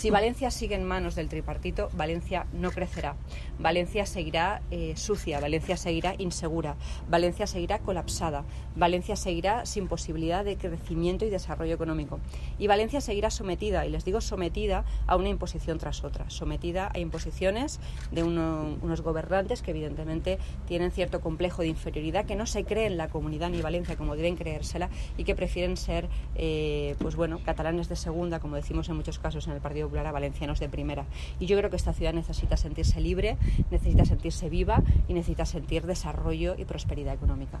Si Valencia sigue en manos del tripartito, Valencia no crecerá. Valencia seguirá eh, sucia, Valencia seguirá insegura, Valencia seguirá colapsada, Valencia seguirá sin posibilidad de crecimiento y desarrollo económico. Y Valencia seguirá sometida, y les digo sometida, a una imposición tras otra, sometida a imposiciones de unos gobernantes que evidentemente tienen cierto complejo de inferioridad, que no se creen la comunidad ni Valencia como deben creérsela y que prefieren ser, eh, pues bueno, catalanes de segunda, como decimos en muchos casos en el Partido Popular, a valencianos de primera. Y yo creo que esta ciudad necesita sentirse libre, necesita sentirse viva y necesita sentir desarrollo y prosperidad económica.